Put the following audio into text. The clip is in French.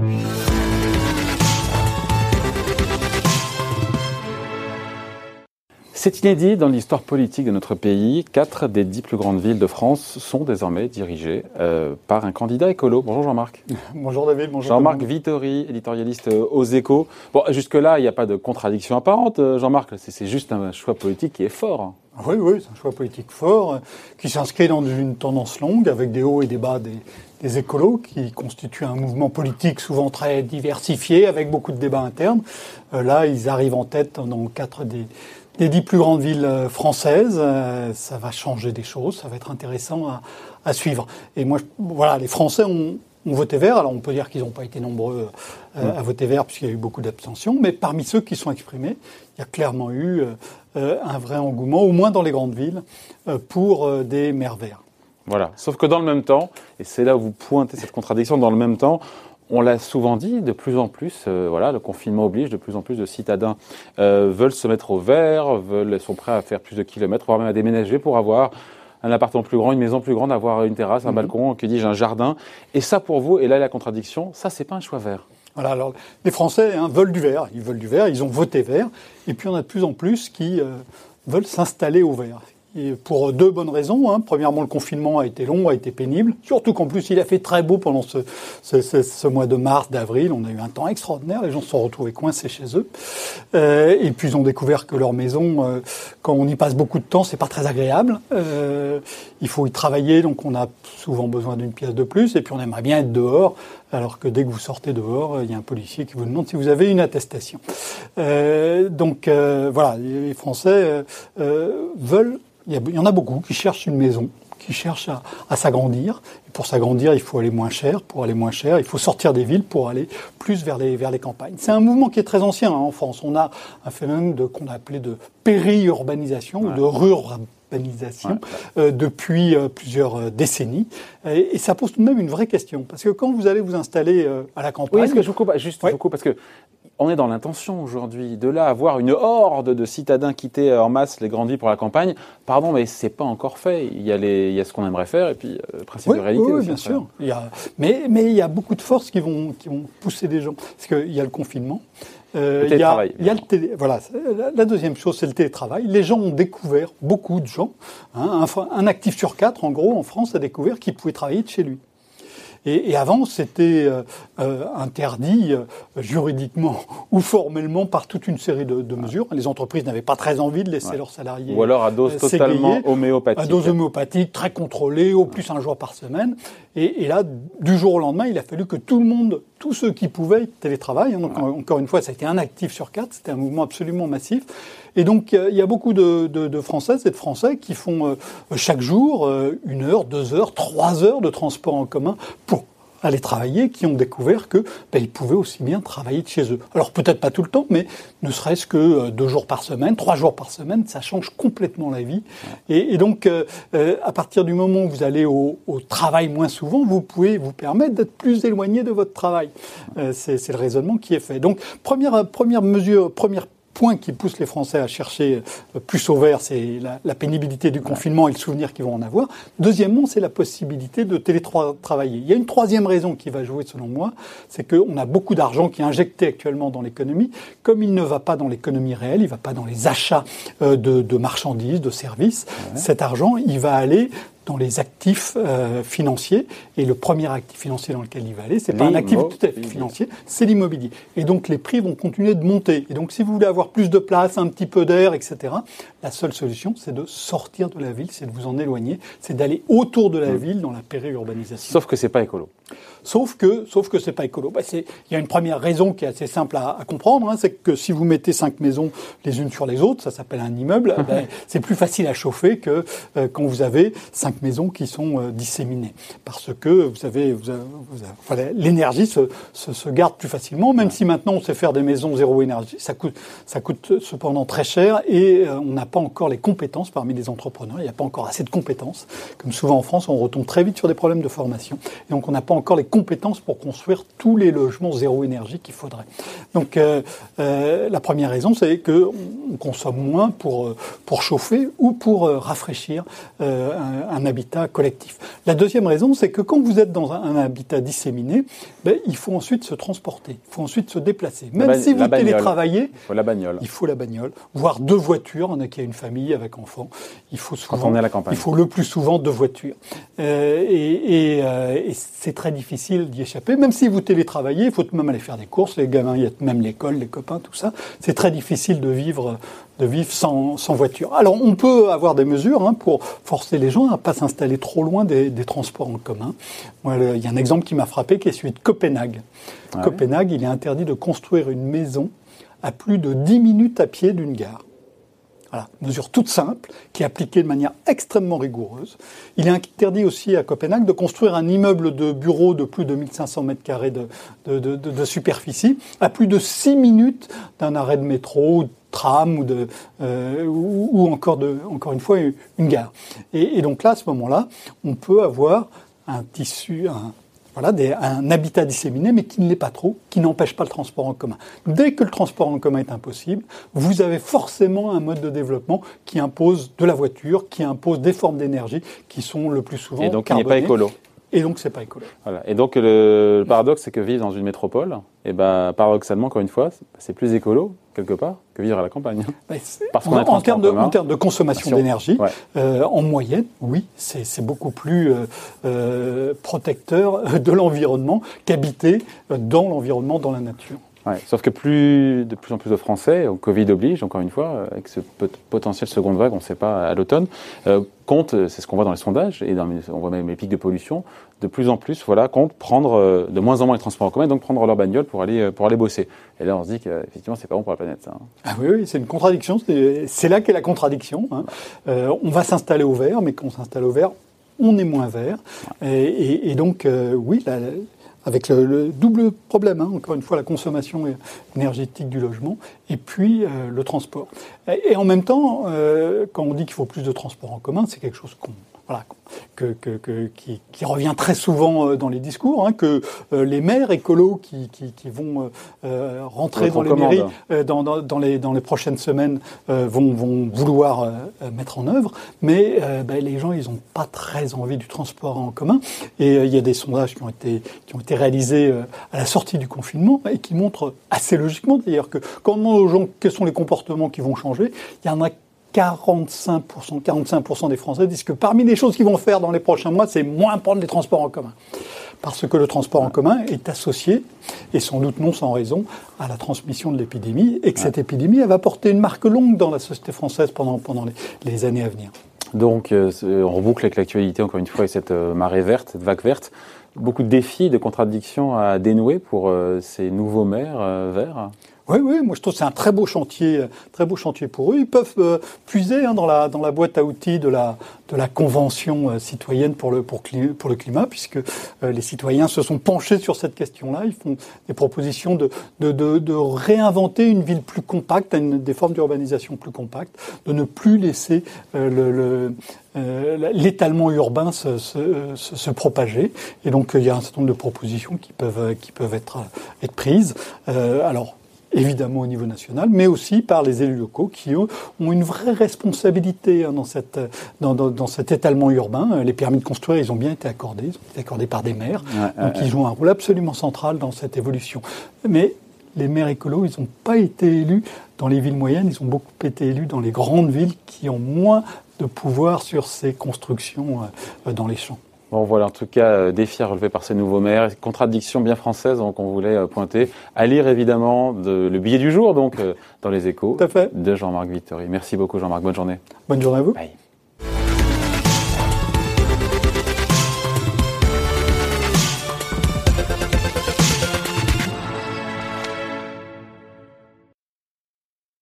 We'll be. C'est inédit dans l'histoire politique de notre pays. Quatre des dix plus grandes villes de France sont désormais dirigées euh, par un candidat écolo. Bonjour Jean-Marc. Bonjour David, bonjour. Jean-Marc Vittori, éditorialiste aux échos. Bon, jusque-là, il n'y a pas de contradiction apparente, euh, Jean-Marc. C'est juste un choix politique qui est fort. Oui, oui, c'est un choix politique fort euh, qui s'inscrit dans une tendance longue avec des hauts et des bas des, écolos qui constituent un mouvement politique souvent très diversifié avec beaucoup de débats internes. là, ils arrivent en tête dans quatre des des dix plus grandes villes euh, françaises. Euh, ça va changer des choses, ça va être intéressant à, suivre. Et moi, voilà, les Français ont, voté vert. Alors on peut dire qu'ils n'ont pas été nombreux euh, à voter vert puisqu'il y a eu beaucoup d'abstention, mais parmi ceux qui sont exprimés, il y a clairement eu un vrai engouement, au moins dans les grandes villes, pour des maires verts. Voilà. Sauf que dans le même temps, et c'est là où vous pointez cette contradiction, dans le même temps, on l'a souvent dit, de plus en plus, euh, voilà, le confinement oblige, de plus en plus de citadins euh, veulent se mettre au vert, veulent, sont prêts à faire plus de kilomètres, voire même à déménager pour avoir un appartement plus grand, une maison plus grande, avoir une terrasse, un mhm. balcon, que dis-je, un jardin. Et ça, pour vous, et là la contradiction, ça, c'est pas un choix vert. Voilà, alors les Français hein, veulent du vert, ils veulent du vert, ils ont voté vert, et puis on a de plus en plus qui euh, veulent s'installer au vert pour deux bonnes raisons. Hein. Premièrement, le confinement a été long, a été pénible. Surtout qu'en plus, il a fait très beau pendant ce, mois de mars, d'avril. On a eu un temps extraordinaire. Les gens se sont retrouvés coincés chez eux. Euh, et puis, ils ont découvert que leur maison, euh, quand on y passe beaucoup de temps, c'est pas très agréable. Euh, il faut y travailler, donc on a souvent besoin d'une pièce de plus. Et puis, on aimerait bien être dehors. Alors que dès que vous sortez dehors, il y a un policier qui vous demande si vous avez une attestation. Donc voilà, les Français veulent il y, en a beaucoup qui cherchent une maison, qui cherchent à, s'agrandir. Et pour s'agrandir, il faut aller moins cher. Pour aller moins cher, il faut sortir des villes pour aller plus vers les, vers les campagnes. C'est un mouvement qui est très ancien hein, en France. On a un phénomène qu'on a appelé de périurbanisation ou de rurbanisation euh, depuis euh, plusieurs euh, décennies. Et, ça pose tout de même une vraie question. Parce que quand vous allez vous installer à la campagne... Oui, est-ce que je vous coupe Juste, je vous coupe parce que on est dans l'intention aujourd'hui. De là avoir une horde de citadins quitter en masse les grandes villes pour la campagne, pardon, mais c'est pas encore fait. Il y a, les, il y a ce qu'on aimerait faire et puis le principe de réalité. Oui, bien sûr. Il y a, mais, mais il y a beaucoup de forces qui vont, qui vont pousser des gens. Parce qu'il y a le confinement. Euh, il y a, il y a le télé, voilà. La deuxième chose, c'est le télétravail. Les gens ont découvert, beaucoup de gens, hein, un, un, actif sur quatre, en gros, en France, a découvert qu'il pouvait travailler de chez lui. Et, avant, c'était euh, euh, interdit euh, juridiquement ou formellement par toute une série de, mesures. Les entreprises n'avaient pas très envie de laisser leurs salariés. Ou alors à dose totalement homéopathique. À dose homéopathique, très contrôlée, au plus un jour par semaine. Et, là, du jour au lendemain, il a fallu que tout le monde, tous ceux qui pouvaient, télétravaillent. Hein. Donc, encore une fois, ça a été un actif sur quatre. C'était un mouvement absolument massif. Et donc, il y a beaucoup de, de, Françaises et de Français qui font chaque jour une heure, deux heures, trois heures de transport en commun pour aller travailler qui ont découvert que ben, ils pouvaient aussi bien travailler de chez eux. Alors peut-être pas tout le temps, mais ne serait-ce que euh, deux jours par semaine, trois jours par semaine, ça change complètement la vie. Et, et donc euh, euh, à partir du moment où vous allez au, au, travail moins souvent, vous pouvez vous permettre d'être plus éloigné de votre travail. Euh, c'est le raisonnement qui est fait. Donc première première mesure, première point qui pousse les Français à chercher euh, plus au vert, c'est la, pénibilité du confinement et le souvenir qu'ils vont en avoir. Deuxièmement, c'est la possibilité de télétravailler. Il y a une troisième raison qui va jouer, selon moi, c'est qu'on a beaucoup d'argent qui est injecté actuellement dans l'économie. Comme il ne va pas dans l'économie réelle, il ne va pas dans les achats euh, de, marchandises, de services, cet argent, il va aller dans les actifs euh, financiers. Et le premier actif financier dans lequel il va aller, c'est pas un actif tout à fait financier, c'est l'immobilier. Et donc les prix vont continuer de monter. Et donc si vous voulez avoir plus de place, un petit peu d'air, etc., la seule solution, c'est de sortir de la ville, c'est de vous en éloigner, c'est d'aller autour de la mm. ville dans la périurbanisation. Sauf que c'est pas écolo. Sauf que, sauf que c'est pas écolo. Bah, il y a une première raison qui est assez simple à, à comprendre, hein, c'est que si vous mettez cinq maisons les unes sur les autres, ça s'appelle un immeuble, ben, c'est plus facile à chauffer que euh, quand vous avez cinq maisons qui sont euh, disséminées, parce que vous avez, vous avez, l'énergie se, se, se, garde plus facilement, même si maintenant on sait faire des maisons zéro énergie, ça coûte, ça coûte cependant très cher et euh, on n'a pas encore les compétences parmi les entrepreneurs, il n'y a pas encore assez de compétences. Comme souvent en France, on retombe très vite sur des problèmes de formation, et donc on n'a pas encore les compétences pour construire tous les logements zéro énergie qu'il faudrait. Donc euh, euh, la première raison, c'est qu'on consomme moins pour, pour chauffer ou pour rafraîchir un, habitat collectif. La deuxième raison, c'est que quand vous êtes dans un, habitat disséminé, ben, il faut ensuite se transporter, il faut ensuite se déplacer. Même si vous télétravaillez, il faut la bagnole. Il faut la bagnole, voire deux voitures. On a qui a une famille avec enfants. Il faut souvent, quand on est à la campagne. Il faut le plus souvent deux voitures. et, et c'est très difficile d'y échapper. Même si vous télétravaillez, il faut même aller faire des courses. Les gamins, il y a même l'école, les copains, tout ça. C'est très difficile de vivre, de vivre sans, sans voiture. Alors, on peut avoir des mesures hein, pour forcer les gens à ne pas s'installer trop loin des, des, transports en commun. Moi, il y a un exemple qui m'a frappé, qui est celui de Copenhague. Copenhague, il est interdit de construire une maison à plus de 10 minutes à pied d'une gare. Voilà, mesure toute simple, qui est appliquée de manière extrêmement rigoureuse. Il est interdit aussi à Copenhague de construire un immeuble de bureau de plus de 1500 mètres carrés de, superficie à plus de 6 minutes d'un arrêt de métro, de tram ou, de, euh, ou, encore, de, encore une fois une gare. Et, et donc là, à ce moment-là, on peut avoir un tissu, un, voilà, un habitat disséminé, mais qui ne l'est pas trop, qui n'empêche pas le transport en commun. Dès que le transport en commun est impossible, vous avez forcément un mode de développement qui impose de la voiture, qui impose des formes d'énergie qui sont le plus souvent Et donc, il n'est pas écolo. Et donc, c'est pas écolo. Voilà. Et donc, le, paradoxe, c'est que vivre dans une métropole, et eh ben, paradoxalement, encore une fois, c'est plus écolo, quelque part, que vivre à la campagne. Bah, Parce qu'on en, termes de, en termes de consommation d'énergie, euh, en moyenne, oui, c'est beaucoup plus euh, euh, protecteur de l'environnement qu'habiter dans l'environnement, dans la nature. Sauf que plus, de plus en plus de Français, au Covid oblige, encore une fois, avec ce potentiel seconde vague, on ne sait pas à l'automne, compte, c'est ce qu'on voit dans les sondages, et dans, on voit même les pics de pollution, de plus en plus, voilà, comptent prendre euh, de moins en moins les transports en commun, donc prendre leur bagnole pour aller, euh, pour aller bosser. Et là, on se dit qu'effectivement, c'est pas bon pour la planète, ça. Hein. Ah oui, oui, c'est une contradiction. C'est là qu'est la contradiction. Hein. Euh, on va s'installer au vert, mais quand on s'installe au vert, on est moins vert. Et, et, donc, oui, la, avec le, double problème, hein, encore une fois, la consommation énergétique du logement, et puis euh, le transport. Et, en même temps, euh, quand on dit qu'il faut plus de transport en commun, c'est quelque chose qu'on voilà, que, que, que, qui, qui, revient très souvent euh, dans les discours, hein, que euh, les maires écolos qui, qui, qui vont euh, rentrer dans les mairies dans, dans, dans, les, dans les prochaines semaines vont, vont vouloir mettre en œuvre, mais ben, les gens, ils n'ont pas très envie du transport en commun. Et il y a des sondages qui ont été, qui ont été réalisés à la sortie du confinement et qui montrent assez logiquement d'ailleurs que quand on demande aux gens quels sont les comportements qui vont changer, il y en a 45%, 45% des Français disent que parmi les choses qu'ils vont faire dans les prochains mois, c'est moins prendre les transports en commun. Parce que le transport en commun est associé, et sans doute non sans raison, à la transmission de l'épidémie, et que cette épidémie, elle va porter une marque longue dans la société française pendant, pendant les, années à venir. Donc, euh, on reboucle avec l'actualité, encore une fois, et cette euh, marée verte, cette vague verte. Beaucoup de défis, de contradictions à dénouer pour euh, ces nouveaux maires verts oui, oui, moi je trouve que c'est un très beau chantier, très beau chantier pour eux. Ils peuvent euh, puiser hein, dans, la, dans la boîte à outils de la, de la convention euh, citoyenne pour le, pour, pour le climat, puisque euh, les citoyens se sont penchés sur cette question-là. Ils font des propositions de, de, de, de réinventer une ville plus compacte, une, des formes d'urbanisation plus compactes, de ne plus laisser le, le l'étalement urbain se, se, se, propager. Et donc, il y a un certain nombre de propositions qui peuvent, qui peuvent être, être prises. alors, évidemment au niveau national, mais aussi par les élus locaux qui eux, ont une vraie responsabilité hein, dans, cette, dans, dans, cet étalement urbain. Les permis de construire, ils ont bien été accordés, ils ont été accordés par des maires, donc ils jouent un rôle absolument central dans cette évolution. Mais les maires écolos, ils n'ont pas été élus dans les villes moyennes, ils ont beaucoup été élus dans les grandes villes qui ont moins de pouvoir sur ces constructions euh, dans les champs. Bon voilà, en tout cas, euh, défi relevé par ces nouveaux maires, contradiction bien française qu'on voulait euh, pointer. À lire évidemment de, le billet du jour, donc, euh, dans les échos fait. de Jean-Marc Vittori. Merci beaucoup Jean-Marc, bonne journée. Bonne journée à vous. Bye.